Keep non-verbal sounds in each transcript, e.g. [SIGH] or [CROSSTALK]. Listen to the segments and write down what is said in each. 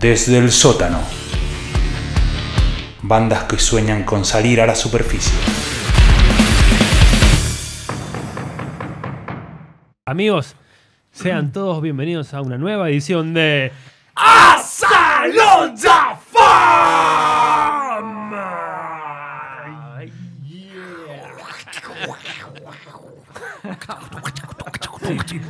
Desde el sótano. Bandas que sueñan con salir a la superficie. Amigos, sean todos bienvenidos a una nueva edición de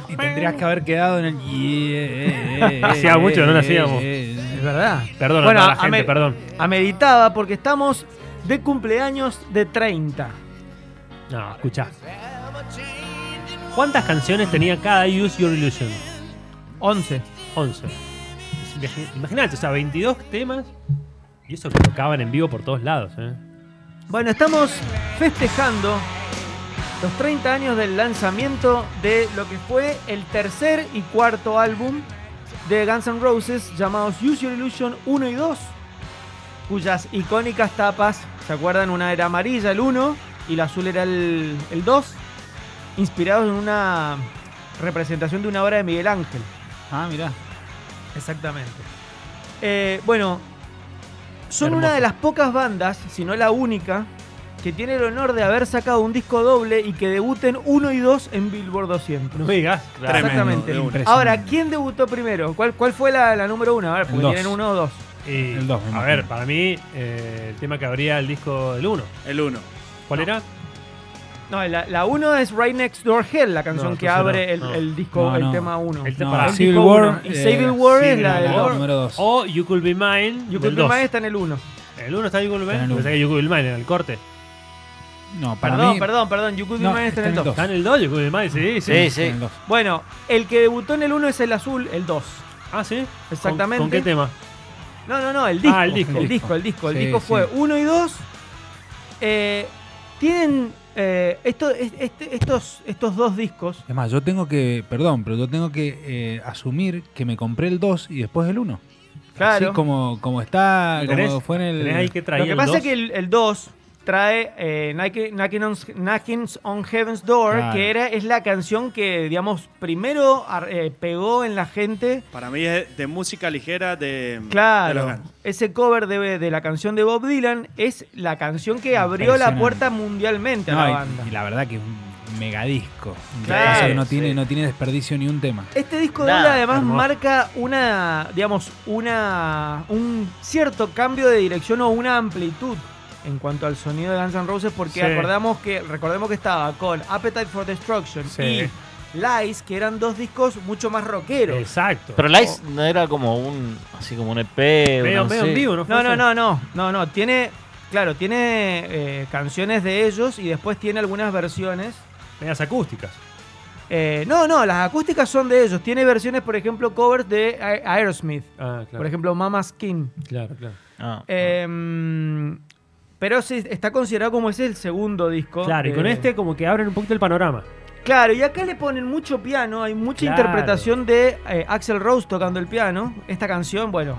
Y tendrías que haber quedado en el. Yeah, Hacía mucho no lo hacíamos. Es verdad. Perdón Bueno, a la gente, perdón. Ameritaba porque estamos de cumpleaños de 30. No, escucha. ¿Cuántas canciones tenía cada Use Your Illusion? 11. 11. Imagi- Imagínate, o sea, 22 temas y eso que tocaban en vivo por todos lados, ¿eh? Bueno, estamos festejando los 30 años del lanzamiento de lo que fue el tercer y cuarto álbum de Guns N' Roses llamados Use Your Illusion 1 y 2, cuyas icónicas tapas, ¿se acuerdan? Una era amarilla, el 1, y la azul era el, el 2, inspirados en una representación de una obra de Miguel Ángel. Ah, mirá. Exactamente. Eh, bueno, son Hermoso. una de las pocas bandas, si no la única, que tiene el honor de haber sacado un disco doble y que debuten 1 y 2 en Billboard 200. No. Exactamente. Ahora, ¿quién debutó primero? ¿Cuál, cuál fue la, la número uno? A ver, porque dos. tienen uno o dos. Y, El dos, a ver, para mí, eh, el tema que abría el disco del 1. El 1. ¿Cuál era? No, la, la uno es Right Next Door Hell, la canción No, que abre no, el, no. el disco, No, el no. tema 1. El tema- No, Civil War. uno. Y eh, Civil War es la del dos. número 2. O You Could Be Mine. You Could Be dos. Mine está en el 1. ¿El 1 está You Could Be en Mine? Pensé uno. que You Could Be Mine en el corte. No, para Perdón, mí. perdón, perdón. Be No, está en el 2. dos. ¿Está en el 2 You Could Be Mine? Sí, sí. Sí, en el. Bueno, el que debutó en el 1 es el azul, el 2. Ah, sí. Exactamente. ¿Con, con qué tema? No, no, no, el disco. Ah, el disco. El disco, el disco. El Sí, disco fue sí. 1 y 2. tienen eh, esto- es- este- estos, estos dos discos. Es más, yo tengo que. Perdón, pero yo tengo que eh, asumir que me compré el 2 y después el 1. Claro. Así como, como está. ¿Tenés- Como fue en el. ahí que traer Lo que el pasa 2? es que el, el 2 trae eh, Knocking, on, Heaven's Door, Claro. que era, es la canción que, digamos, primero eh, pegó en la gente. Para mí es de música ligera de, de los Claro, ese cover de, de la canción de Bob Dylan es la canción que abrió la puerta mundialmente a la y- banda. y, la verdad que es un megadisco. Claro, no tiene, sí. no tiene desperdicio ni un tema. Este disco Nada, doble además hermoso. marca una, digamos, una, un cierto cambio de dirección o una amplitud en cuanto al sonido de Guns N' Roses porque Sí. acordamos que, recordemos que estaba con Appetite for Destruction Sí. y Lies, que eran dos discos mucho más rockeros. Exacto. Pero Lice no era como un. Así como un EP. medio, medio en vivo, ¿no? fue No, no, no, no, no, no, tiene, claro, tiene eh, canciones de ellos y después tiene algunas versiones. Medias acústicas. Eh, no, no, las acústicas son de ellos. Tiene versiones, por ejemplo, covers de Aerosmith. Ah, claro. Por ejemplo, Mama Skin. Claro, claro. Ah, Em, pero sí, está considerado como ese el segundo disco. Claro, y con de- este como que abren un poquito el panorama. Claro, y acá le ponen mucho piano, hay mucha Claro. interpretación de eh, Axel Rose tocando el piano. Esta canción, bueno,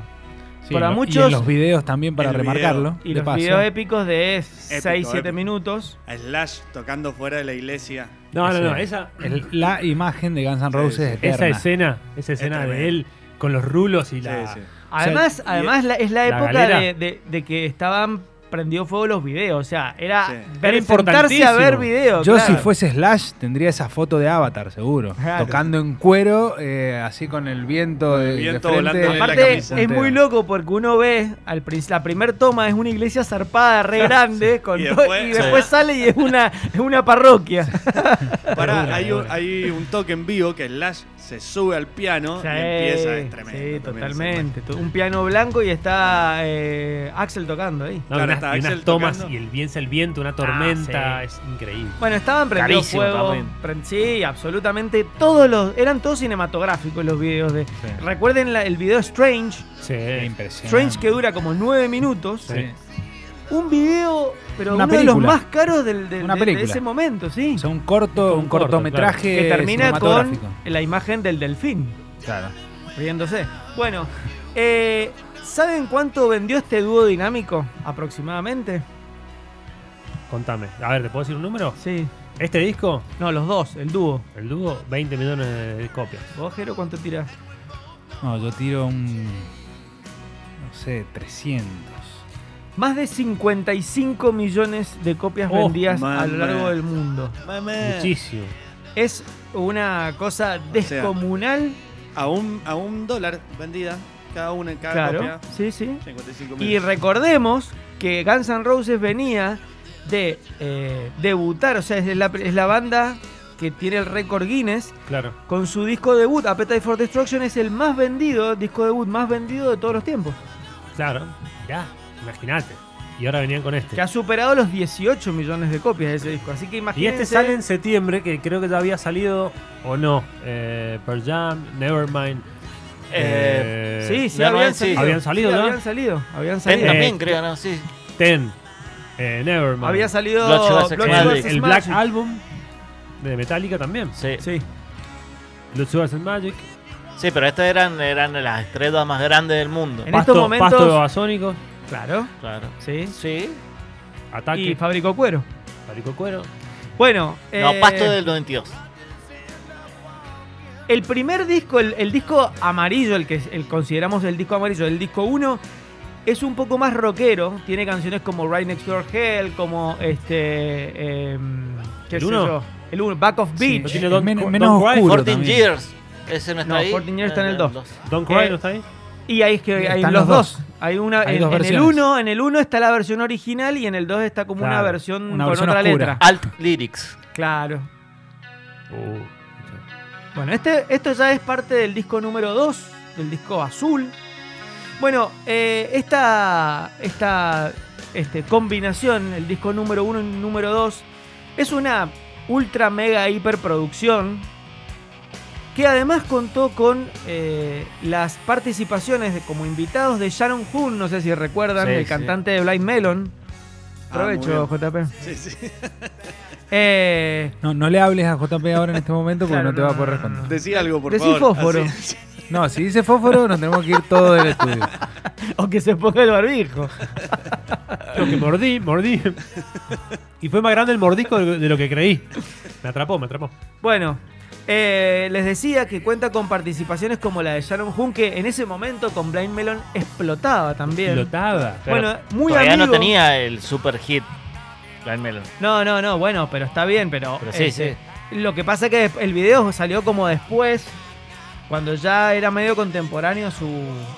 Sí, Para lo- muchos- Y en los videos también para video. remarcarlo. y de los paso. videos épicos de 6-7 épico. minutos. A Slash tocando fuera de la iglesia. No, no, no. Esa, El- la imagen de Guns N' Roses sí. es eterna. esa escena, esa escena de él con los rulos y la. Sí, sí. Además, y- además la- es la la época galera. de, de- de que estaban prendido fuego los videos. O sea, era, Sí. Era a ver videos. Yo claro. si fuese Slash tendría esa foto de Avatar, seguro. Claro. Tocando en cuero, eh, así con el viento Con el de, frente. Aparte, camisa. es muy loco porque uno ve, al la primer toma es una iglesia zarpada, re [LAUGHS] grande, con Y to- después- y después sale y es una, es una parroquia. [LAUGHS] Pará, hay un, hay un toque en vivo que Slash se sube al piano Sí, y empieza. Es tremendo. sí, totalmente. Un piano blanco y está eh, Axel tocando ahí. No, Claro, está y unas Axel tomas tocando. y el viento, el viento, una tormenta, sí. es increíble. Bueno, estaban prendidos Carísimo fuego. sí, absolutamente. Todos los. Eran todos cinematográficos los videos de. Recuerden la- el video Strange. Sí. Impresionante. Strange que dura como nueve minutos. Sí. Un video, pero Una uno de los película. más caros del, del- Una de- de, película. ese momento, sí. O sea, un corto, Un un, corto, cortometraje que termina con la imagen del delfín Claro. riéndose. Bueno, eh, ¿saben cuánto vendió este dúo dinámico aproximadamente? Contame. A ver, ¿te puedo decir un número? Sí. Este disco, No, los dos, el dúo. el dúo, 20 millones de copias. ¿Vos, Jero, cuánto tirás? No, yo tiro un no sé, 300. Más de 55 millones de copias Oh, vendidas a lo largo del mundo. Muchísimo. Es una cosa descomunal. A un, a un dólar vendida cada una en cada claro, copia. sí, sí. 55 Y recordemos que Guns N' Roses venía de eh, debutar, o sea, es la, es la banda que tiene el récord Guinness Claro. con su disco debut, Appetite for Destruction, es el más vendido, disco debut más vendido de todos los tiempos, Claro. Mirá, imagínate. Y ahora venían con este. que ha superado los 18 millones de copias de ese disco. Así que Y imagínense. este sale en septiembre, que creo que ya había salido, o no, eh, Pearl Jam, Nevermind. Eh, Sí, sí, Nevermind, habían sí. salido. Habían salido, Sí, ¿no? Habían salido, habían Ten también, Eh, creo, ¿no? Sí. Ten, eh, Nevermind. Había salido Blood Blood el, Black Magic. Album de Metallica también. Sí. Sí. Blood Sugar Sex Magic. Sí, pero estas eran, eran las estrellas más grandes del mundo. En Pasto, estos momentos- Pasto. Claro, Claro. sí. Sí. Ataque. Y fabricó cuero. Farico Cuero. Bueno, No, eh, Pasto del 92. El primer disco, el, el disco amarillo, el que el, consideramos el disco amarillo, el disco 1, es un poco más rockero. Tiene canciones como Right Next Door Hell, como este. em, ¿Qué ¿El sé uno? yo? El 1, Back of Sí, Beach. tiene men- menos Cry, oscuro 14 también. Years. Ese no está No, ahí. 14 Years está en el dos. Don't Cry, Eh, ¿no está ahí? Y ahí es que hay Están los los dos. dos. Hay una Hay en, dos en el versiones. 1, en el 1 está la versión original y en el 2 está como una Claro, versión una con versión otra oscura. letra. Alt Lyrics. Claro. Uh, Bueno, este, esto ya es parte del disco número 2, del disco azul. Bueno, eh, esta, esta este, combinación, el disco número 1 y número 2, es una ultra mega hiperproducción que además contó con eh, las participaciones de, como invitados de Sharon Hoon, no sé si recuerdan, Sí, el sí. cantante de Blind Melon. Ah, Aprovecho, bien. JP. Sí, sí. [LAUGHS] Eh, No, no le hables a JP ahora en este momento porque Claro, no te va a no, poder responder. Decí algo, por Decí favor. fósforo. Así- [LAUGHS] No, si dice fósforo, nos tenemos que ir todo del estudio. [LAUGHS] o que se ponga el barbijo. Lo que mordí, mordí. y fue más grande el mordisco de, de lo que creí. Me atrapó, me atrapó. Bueno, eh, les decía que cuenta con participaciones como la de Sharon Hoon, que en ese momento con Blind Melon explotaba también. Explotada. Bueno, muy Todavía amigo. no tenía el super hit. Blind Melon. No, no, no, bueno, pero está bien, pero. Pero sí, este, Lo que pasa es que el video salió como después, cuando ya era medio contemporáneo a su,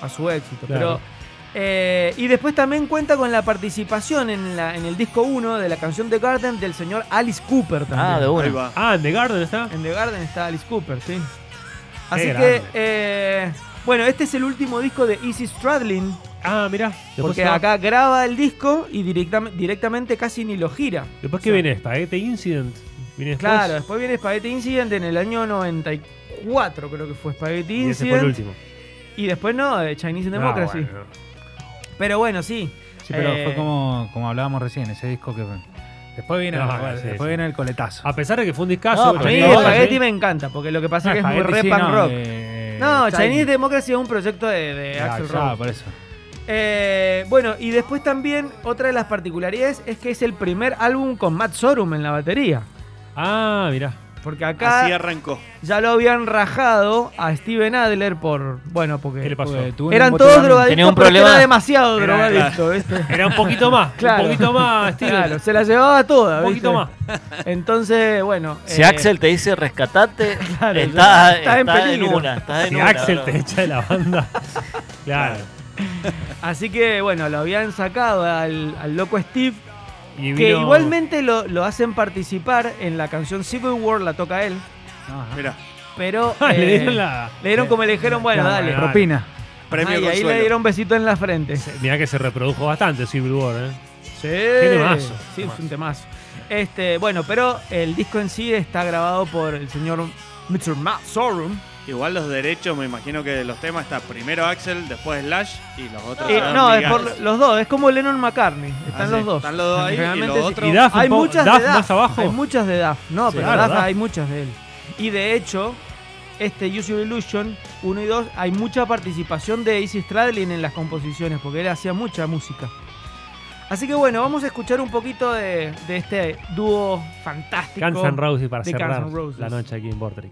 a su éxito. Claro. Pero. Eh, y después también cuenta con la participación en, la, en el disco 1 de la canción The Garden del señor Alice Cooper también. Ah, de una. Ah, en The Garden está. En The Garden está Alice Cooper, sí. Así que, eh, bueno, este es el último disco de Easy Stradlin, Ah, mirá. Porque no. acá graba el disco y directam- directamente casi ni lo gira. Después O que viene Spaghetti Incident. Viene después. Claro, después viene Spaghetti Incident en el año 94, creo que fue Spaghetti Y ese fue el Incident. último. Y después no, de Chinese Democracy. bueno, no. Pero bueno, sí. Sí, pero Eh, fue como, como hablábamos recién, ese disco que fue. Después viene, No, el, sí, después sí. viene el coletazo. A pesar de que fue un discazo. No, A mí no, Spaghetti sí. me encanta, porque lo que pasa No, es que es muy re sí, rock. eh, no, Chinese. Chinese Democracy es un proyecto de, ya, Rose. por eso. Eh, bueno, y después también otra de las particularidades es que es el primer álbum con Matt Sorum en la batería. Ah, mirá. Porque acá Así arrancó. ya lo habían rajado a Steven Adler por. Bueno, ¿Qué le porque pasó? Porque tuvo un eran todos drogadictos, Tenía un problema. era demasiado Era- drogadicto, ¿viste? Era un poquito más. Claro. Un poquito más, Steven. Claro, se la llevaba toda, Un ¿viste? poquito más. Entonces, bueno. Si eh, Axel te dice rescatate, [LAUGHS] Claro, estás, estás en estás en, peligro. una. Estás en Si una, Axel bro. te echa de la banda. [LAUGHS] claro. Así que, bueno, lo habían sacado al, al loco Steve. Y Que vino- igualmente lo, lo hacen participar en la canción Civil War, la toca él. Mira, Pero. [LAUGHS] Le eh, dieron la. le dieron como le dijeron, bueno, dale. Propina. premio Ah, y ahí le dieron besito en la frente. Mirá que se reprodujo bastante Civil War, ¿eh? Sí. temazo. Sí, es un temazo. Este, bueno, pero el disco en sí está grabado por el señor Mr. Matt Sorum. Igual los derechos, me imagino que de los temas está primero Axel, después Slash y los otros. Eh, no, es por los dos, es como Lennon McCartney. Están Ah, los sí, dos. están los dos ahí y los otros- Y Duff, Hay muchas Duff de Duff. más abajo. Hay muchas de Duff. No, Sí, pero claro, Duff Duff. hay muchas de él. Y de hecho, este Use Your Illusion 1 y 2, hay mucha participación de Easy Stradlin en las composiciones, porque él hacía mucha música. Así que bueno, vamos a escuchar un poquito de, de este dúo fantástico. Guns N' Roses para cerrar la noche aquí en Vortrix.